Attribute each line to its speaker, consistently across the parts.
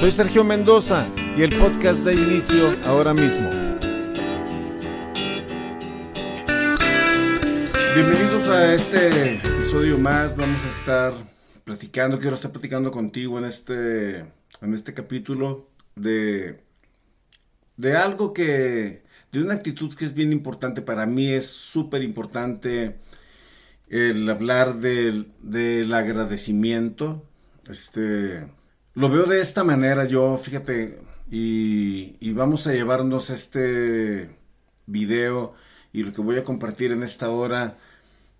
Speaker 1: Soy Sergio Mendoza y el podcast da inicio ahora mismo. Bienvenidos a este episodio más. Vamos a estar platicando, quiero estar platicando contigo en este, en este capítulo de, de algo que, de una actitud que es bien importante para mí, es súper importante el hablar del, del agradecimiento. Este, lo veo de esta manera yo, fíjate, y, vamos a llevarnos este video y lo que voy a compartir en esta hora,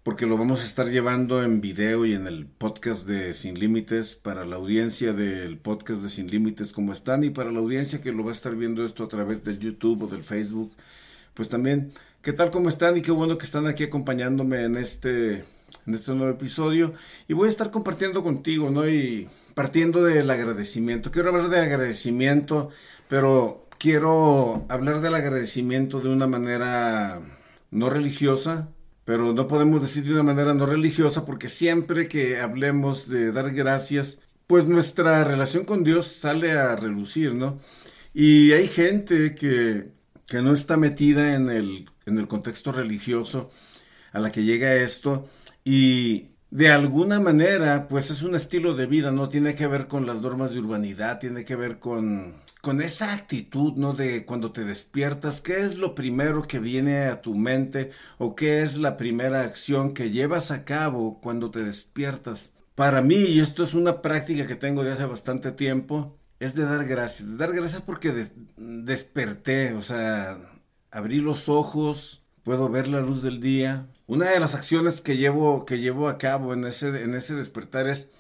Speaker 1: porque lo vamos a estar llevando en video y en el podcast de Sin Límites para la audiencia del podcast de Sin Límites como están y para la audiencia que lo va a estar viendo esto a través del YouTube o del Facebook, pues también ¿Qué tal? ¿Cómo están? Y qué bueno que están aquí acompañándome en este, en este nuevo episodio. Y voy a estar compartiendo contigo, ¿no? Y partiendo del agradecimiento. Quiero hablar de agradecimiento, pero quiero hablar del agradecimiento de una manera no religiosa, pero no podemos decir de una manera no religiosa porque siempre que hablemos de dar gracias, pues nuestra relación con Dios sale a relucir, ¿no? Y hay gente que, que no está metida en el en el contexto religioso a la que llega esto y de alguna manera pues es un estilo de vida, no tiene que ver con las normas de urbanidad, tiene que ver con con esa actitud, ¿no? De cuando te despiertas, ¿qué es lo primero que viene a tu mente o qué es la primera acción que llevas a cabo cuando te despiertas? Para mí, y esto es una práctica que tengo de hace bastante tiempo, es de dar gracias, de dar gracias porque desperté, o sea, abrí los ojos, puedo ver la luz del día. Una de las acciones que llevo, que llevo a cabo en ese, en ese despertar es,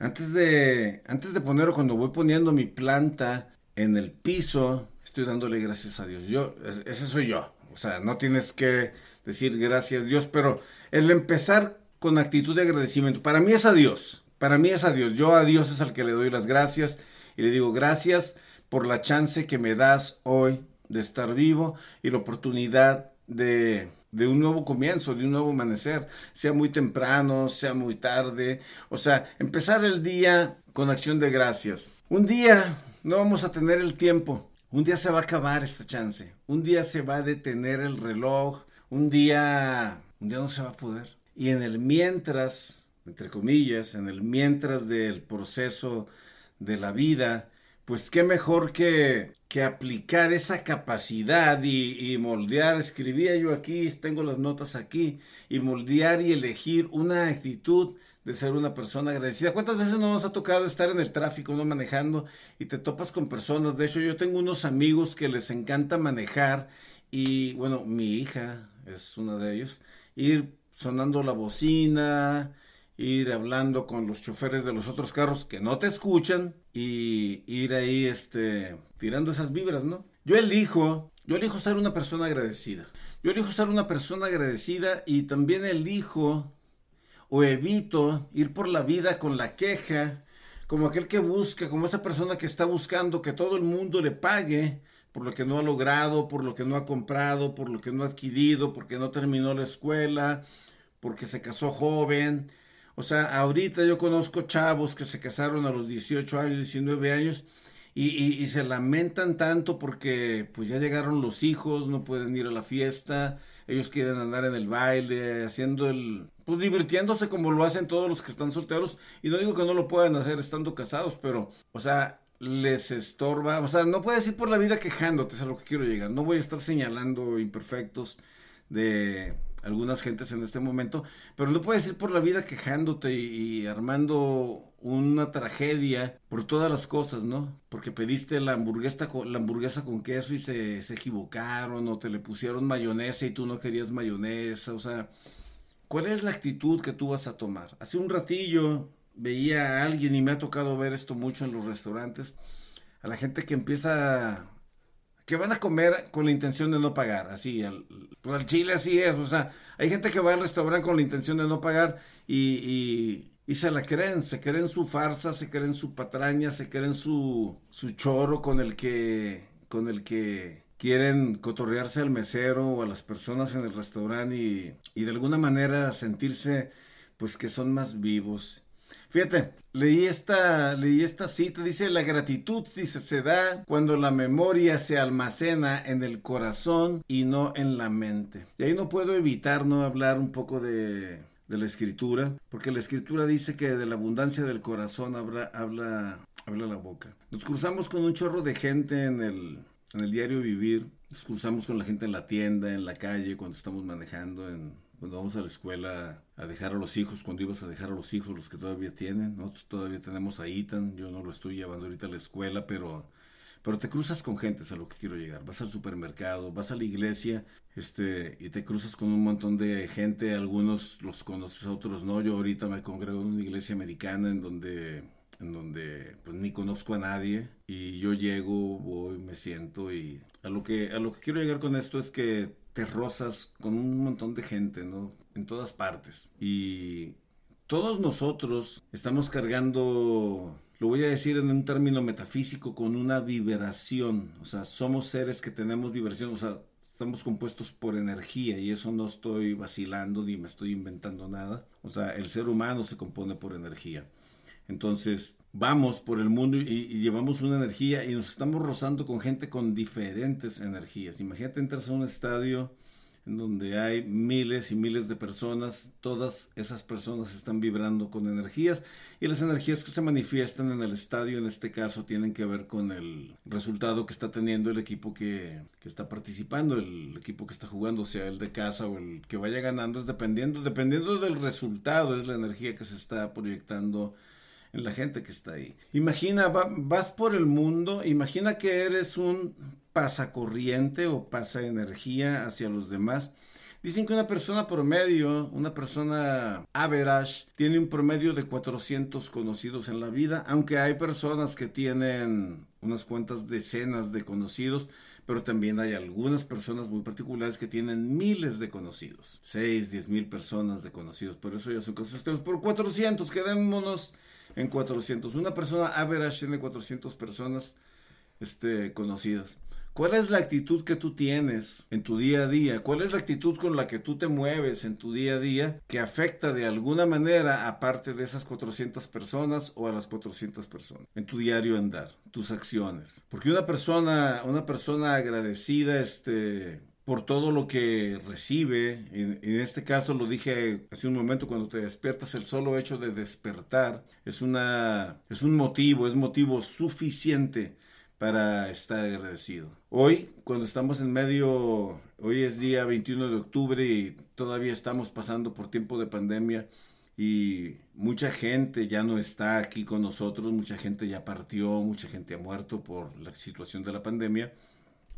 Speaker 1: antes de, antes de poner cuando voy poniendo mi planta en el piso, estoy dándole gracias a Dios. Yo, ese soy yo. O sea, no tienes que decir gracias a Dios, pero el empezar con actitud de agradecimiento, para mí es a Dios. Para mí es a Dios. Yo a Dios es al que le doy las gracias y le digo gracias por la chance que me das hoy de estar vivo y la oportunidad de, de, un nuevo comienzo, de un nuevo amanecer, sea muy temprano, sea muy tarde, o sea, empezar el día con acción de gracias. Un día no vamos a tener el tiempo, un día se va a acabar esta chance, un día se va a detener el reloj, un día, un día no se va a poder. Y en el mientras, entre comillas, en el mientras del proceso de la vida, pues qué mejor que, que aplicar esa capacidad y, moldear, escribía yo aquí, tengo las notas aquí, y moldear y elegir una actitud de ser una persona agradecida. ¿Cuántas veces no nos ha tocado estar en el tráfico, no manejando, y te topas con personas? De hecho, yo tengo unos amigos que les encanta manejar, y bueno, mi hija es una de ellos, ir sonando la bocina, ir hablando con los choferes de los otros carros que no te escuchan y ir ahí este tirando esas vibras, ¿no? Yo elijo, yo elijo ser una persona agradecida. Yo elijo ser una persona agradecida y también elijo o evito ir por la vida con la queja, como aquel que busca, como esa persona que está buscando que todo el mundo le pague por lo que no ha logrado, por lo que no ha comprado, por lo que no ha adquirido, porque no terminó la escuela, porque se casó joven, o sea, ahorita yo conozco chavos que se casaron a los 18 años, 19 años y, y, se lamentan tanto porque pues ya llegaron los hijos, no pueden ir a la fiesta, ellos quieren andar en el baile, haciendo el, pues divirtiéndose como lo hacen todos los que están solteros y no digo que no lo puedan hacer estando casados, pero, o sea, les estorba, o sea, no puedes ir por la vida quejándote, es a lo que quiero llegar, no voy a estar señalando imperfectos de algunas gentes en este momento, pero no puedes ir por la vida quejándote y, armando una tragedia por todas las cosas, ¿no? Porque pediste la hamburguesa la hamburguesa con queso y se, se equivocaron o te le pusieron mayonesa y tú no querías mayonesa, o sea, ¿cuál es la actitud que tú vas a tomar? Hace un ratillo veía a alguien y me ha tocado ver esto mucho en los restaurantes, a la gente que empieza que van a comer con la intención de no pagar, así, al, pues chile así es, o sea, hay gente que va al restaurante con la intención de no pagar y, y, se la creen, se creen su farsa, se creen su patraña, se creen su, su choro con el que, con el que quieren cotorrearse al mesero o a las personas en el restaurante y, y de alguna manera sentirse pues que son más vivos Fíjate, leí esta, leí esta cita, dice, la gratitud, dice, se da cuando la memoria se almacena en el corazón y no en la mente. Y ahí no puedo evitar no hablar un poco de, de la escritura, porque la escritura dice que de la abundancia del corazón habla, habla, habla la boca. Nos cruzamos con un chorro de gente en el, en el diario vivir, nos cruzamos con la gente en la tienda, en la calle, cuando estamos manejando, en, cuando vamos a la escuela a dejar a los hijos, cuando ibas a dejar a los hijos, los que todavía tienen, nosotros todavía tenemos a Ethan, yo no lo estoy llevando ahorita a la escuela, pero, pero te cruzas con gente, es a lo que quiero llegar, vas al supermercado, vas a la iglesia, este, y te cruzas con un montón de gente, algunos los conoces, otros no, yo ahorita me congrego en una iglesia americana en donde en donde pues ni conozco a nadie y yo llego, voy, me siento y a lo que a lo que quiero llegar con esto es que te rozas con un montón de gente, ¿no? En todas partes. Y todos nosotros estamos cargando, lo voy a decir en un término metafísico, con una vibración. O sea, somos seres que tenemos vibración, o sea, estamos compuestos por energía y eso no estoy vacilando ni me estoy inventando nada. O sea, el ser humano se compone por energía. Entonces, vamos por el mundo y, llevamos una energía y nos estamos rozando con gente con diferentes energías. Imagínate entras a un estadio en donde hay miles y miles de personas, todas esas personas están vibrando con energías y las energías que se manifiestan en el estadio en este caso tienen que ver con el resultado que está teniendo el equipo que, que está participando, el equipo que está jugando, sea el de casa o el que vaya ganando, es dependiendo, dependiendo del resultado, es la energía que se está proyectando en la gente que está ahí. Imagina, vas por el mundo, imagina que eres un pasacorriente o pasa energía hacia los demás. Dicen que una persona promedio, una persona average, tiene un promedio de 400 conocidos en la vida, aunque hay personas que tienen unas cuantas decenas de conocidos, pero también hay algunas personas muy particulares que tienen miles de conocidos, 6, 10 mil personas de conocidos, por eso ya son conocidos. Por 400, quedémonos en 400. Una persona average tiene 400 personas este, conocidas. ¿Cuál es la actitud que tú tienes en tu día a día? ¿Cuál es la actitud con la que tú te mueves en tu día a día que afecta de alguna manera aparte de esas 400 personas o a las 400 personas en tu diario andar, tus acciones? Porque una persona, una persona agradecida, este, por todo lo que recibe. En, este caso lo dije hace un momento cuando te despiertas, el solo hecho de despertar es una es un motivo, es motivo suficiente para estar agradecido. Hoy, cuando estamos en medio, hoy es día 21 de octubre y todavía estamos pasando por tiempo de pandemia y mucha gente ya no está aquí con nosotros, mucha gente ya partió, mucha gente ha muerto por la situación de la pandemia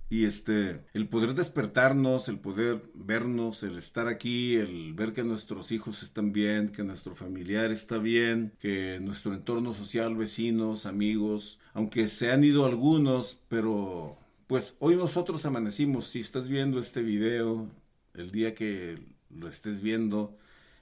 Speaker 1: y este, el poder despertarnos, el poder vernos, el estar aquí, el ver que nuestros hijos están bien, que nuestro familiar está bien, que nuestro entorno social, vecinos, amigos, aunque se han ido algunos, pero pues hoy nosotros amanecimos. Si estás viendo este video, el día que lo estés viendo,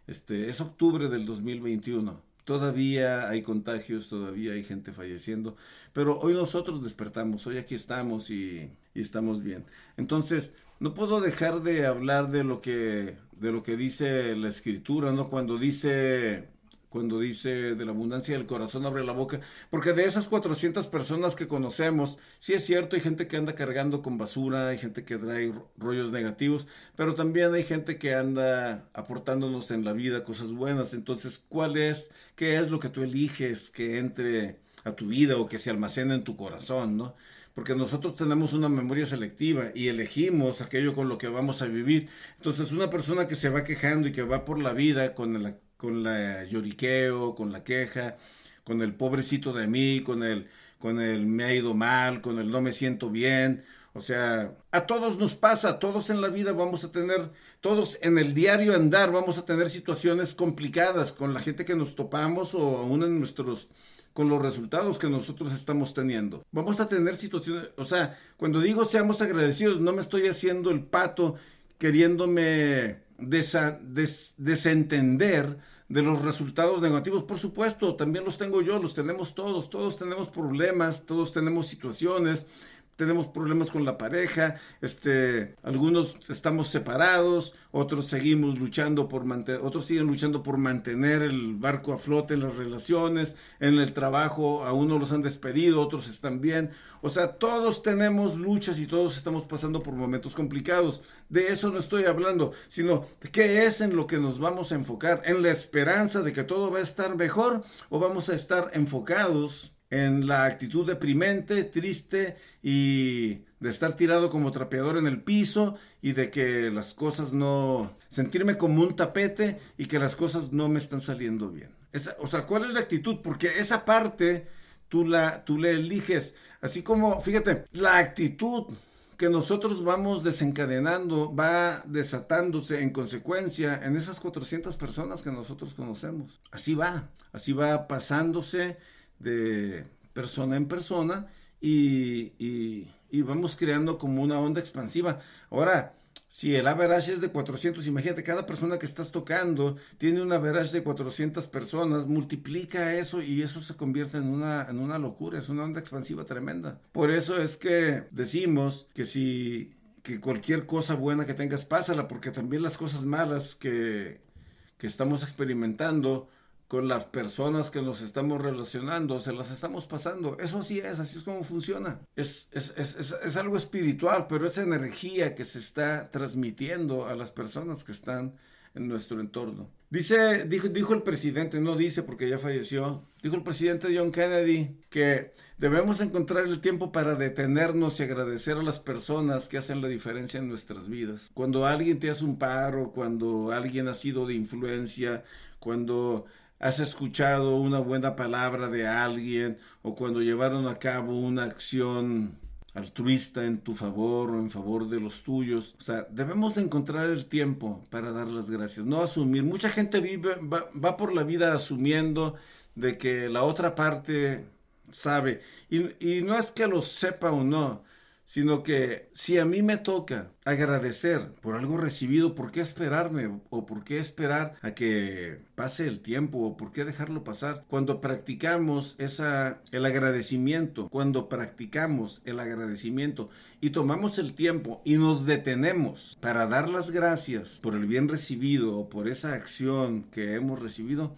Speaker 1: este, es octubre del 2021 Todavía hay contagios, todavía hay gente falleciendo, pero hoy nosotros despertamos, hoy aquí estamos y, y, estamos bien. Entonces, no puedo dejar de hablar de lo que de lo que dice la escritura, ¿no? Cuando dice cuando dice de la abundancia del corazón abre la boca, porque de esas 400 personas que conocemos, sí es cierto, hay gente que anda cargando con basura, hay gente que trae rollos negativos, pero también hay gente que anda aportándonos en la vida cosas buenas. Entonces, ¿cuál es, qué es lo que tú eliges que entre a tu vida o que se almacena en tu corazón, ¿no? Porque nosotros tenemos una memoria selectiva y elegimos aquello con lo que vamos a vivir. Entonces, una persona que se va quejando y que va por la vida con el, con la lloriqueo, con la queja, con el pobrecito de mí, con el, con el me ha ido mal, con el no me siento bien. O sea, a todos nos pasa, todos en la vida vamos a tener, todos en el diario andar vamos a tener situaciones complicadas con la gente que nos topamos o aún en nuestros con los resultados que nosotros estamos teniendo. Vamos a tener situaciones, o sea, cuando digo seamos agradecidos, no me estoy haciendo el pato queriéndome desentender de los resultados negativos. Por supuesto, también los tengo yo, los tenemos todos, todos tenemos problemas, todos tenemos situaciones, tenemos problemas con la pareja, este, algunos estamos separados, otros seguimos luchando por mantener, otros siguen luchando por mantener el barco a flote en las relaciones, en el trabajo, a unos los han despedido, otros están bien. O sea, todos tenemos luchas y todos estamos pasando por momentos complicados. De eso no estoy hablando, sino de qué es en lo que nos vamos a enfocar, en la esperanza de que todo va a estar mejor o vamos a estar enfocados en la actitud deprimente, triste y de estar tirado como trapeador en el piso y de que las cosas no... sentirme como un tapete y que las cosas no me están saliendo bien. o sea, ¿cuál es la actitud? Porque esa parte tú la, tú le eliges. Así como, fíjate, la actitud que nosotros vamos desencadenando va desatándose en consecuencia en esas 400 personas que nosotros conocemos. Así va, así va pasándose de persona en persona y, vamos creando como una onda expansiva. Ahora, si el average es de 400, imagínate, cada persona que estás tocando tiene un average de 400 personas, multiplica eso y eso se convierte en una, en una locura, es una onda expansiva tremenda. Por eso es que decimos que si que cualquier cosa buena que tengas, pásala, porque también las cosas malas que, que estamos experimentando con las personas que nos estamos relacionando, se las estamos pasando. Eso así es, así es como funciona. Es, es, es, es, algo espiritual, pero es energía que se está transmitiendo a las personas que están en nuestro entorno. Dice, dijo, dijo el presidente, no dice porque ya falleció, dijo el presidente John Kennedy que debemos encontrar el tiempo para detenernos y agradecer a las personas que hacen la diferencia en nuestras vidas. Cuando alguien te hace un paro, cuando alguien ha sido de influencia, cuando has escuchado una buena palabra de alguien o cuando llevaron a cabo una acción altruista en tu favor o en favor de los tuyos. O sea, debemos de encontrar el tiempo para dar las gracias, no asumir. Mucha gente vive, va, va por la vida asumiendo de que la otra parte sabe. Y, y no es que lo sepa o no, sino que si a mí me toca agradecer por algo recibido, ¿por qué esperarme? ¿O por qué esperar a que pase el tiempo? ¿O por qué dejarlo pasar? Cuando practicamos esa, el agradecimiento, cuando practicamos el agradecimiento y tomamos el tiempo y nos detenemos para dar las gracias por el bien recibido o por esa acción que hemos recibido,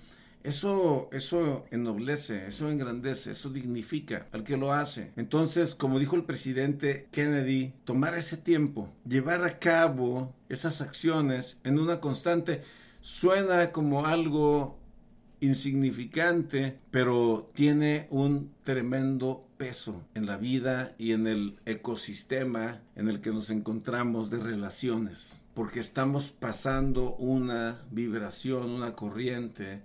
Speaker 1: eso, eso ennoblece, eso engrandece, eso dignifica al que lo hace. Entonces, como dijo el presidente Kennedy, tomar ese tiempo, llevar a cabo esas acciones en una constante, suena como algo insignificante, pero tiene un tremendo peso en la vida y en el ecosistema en el que nos encontramos de relaciones, porque estamos pasando una vibración, una corriente,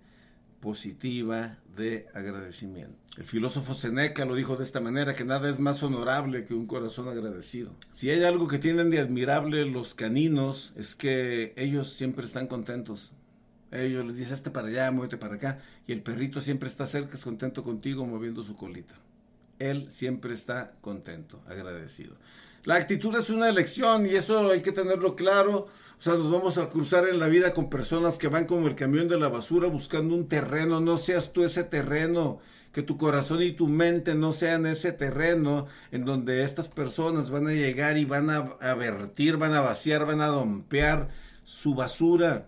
Speaker 1: positiva de agradecimiento. El filósofo Seneca lo dijo de esta manera, que nada es más honorable que un corazón agradecido. Si hay algo que tienen de admirable los caninos, es que ellos siempre están contentos. Ellos les dicen, este para allá, muévete para acá, y el perrito siempre está cerca, es contento contigo, moviendo su colita. Él siempre está contento, agradecido. La actitud es una elección y eso hay que tenerlo claro o sea, nos vamos a cruzar en la vida con personas que van como el camión de la basura buscando un terreno. No seas tú ese terreno. Que tu corazón y tu mente no sean ese terreno en donde estas personas van a llegar y van a, vertir, van a vaciar, van a dompear su basura.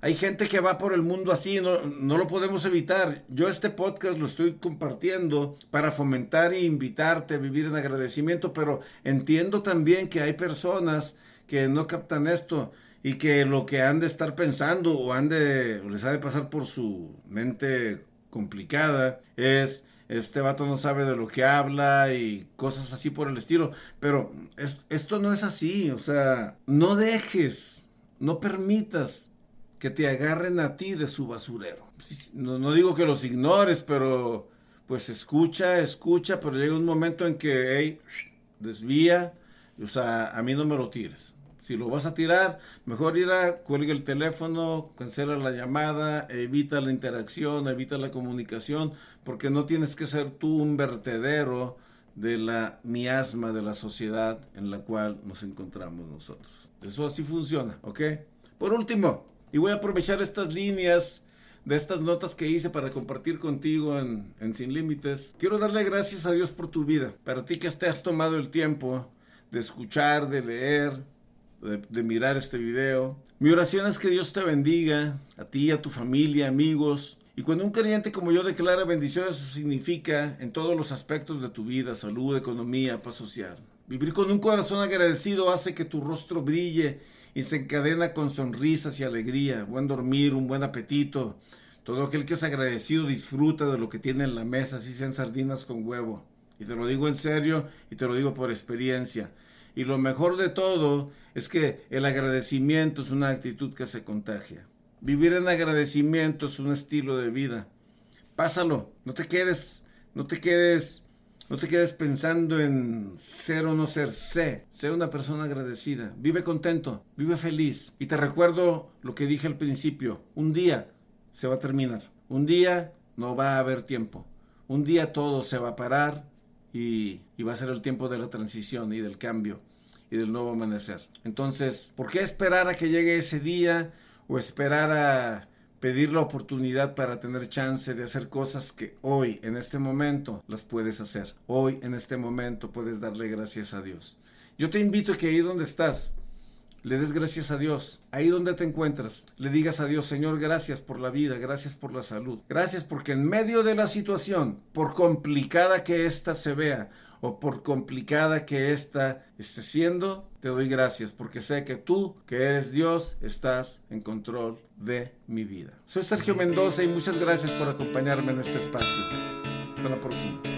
Speaker 1: Hay gente que va por el mundo así, no, no, lo podemos evitar. Yo este podcast lo estoy compartiendo para fomentar e invitarte a vivir en agradecimiento, pero entiendo también que hay personas que no captan esto y que lo que han de estar pensando o han de, les ha de pasar por su mente complicada es este vato no sabe de lo que habla y cosas así por el estilo. Pero esto no es así, o sea, no dejes, no permitas que te agarren a ti de su basurero. No, no digo que los ignores, pero pues escucha, escucha, pero llega un momento en que, hey, desvía, o sea, a mí no me lo tires Si lo vas a tirar, mejor ir a cuelga el teléfono, cancela la llamada, evita la interacción, evita la comunicación, porque no tienes que ser tú un vertedero de la miasma de la sociedad en la cual nos encontramos nosotros. Eso así funciona, ¿ok? Por último, y voy a aprovechar estas líneas de estas notas que hice para compartir contigo en, en Sin Límites. Quiero darle gracias a Dios por tu vida, para ti que te has tomado el tiempo de escuchar, de leer, de, mirar este video. Mi oración es que Dios te bendiga, a ti, a tu familia, amigos. Y cuando un creyente como yo declara bendición, eso significa en todos los aspectos de tu vida, salud, economía, paz social. Vivir con un corazón agradecido hace que tu rostro brille y se encadena con sonrisas y alegría, buen dormir, un buen apetito. Todo aquel que es agradecido disfruta de lo que tiene en la mesa, así sean sardinas con huevo. Y te lo digo en serio y te lo digo por experiencia. Y lo mejor de todo es que el agradecimiento es una actitud que se contagia. Vivir en agradecimiento es un estilo de vida. Pásalo, no te quedes, no te quedes, no te quedes pensando en ser o no ser, sé, sé una persona agradecida, vive contento, vive feliz. Y te recuerdo lo que dije al principio, un día se va a terminar, un día no va a haber tiempo, un día todo se va a parar y, y va a ser el tiempo de la transición y del cambio y del nuevo amanecer. Entonces, ¿por qué esperar a que llegue ese día o esperar a pedir la oportunidad para tener chance de hacer cosas que hoy, en este momento, las puedes hacer? Hoy, en este momento, puedes darle gracias a Dios. Yo te invito a que ahí donde estás, le des gracias a Dios. Ahí donde te encuentras, le digas a Dios, Señor, gracias por la vida, gracias por la salud. Gracias porque en medio de la situación, por complicada que ésta se vea, o por complicada que ésta esté siendo, te doy gracias porque sé que tú, que eres Dios, estás en control de mi vida. Soy Sergio Mendoza y muchas gracias por acompañarme en este espacio. Hasta la próxima.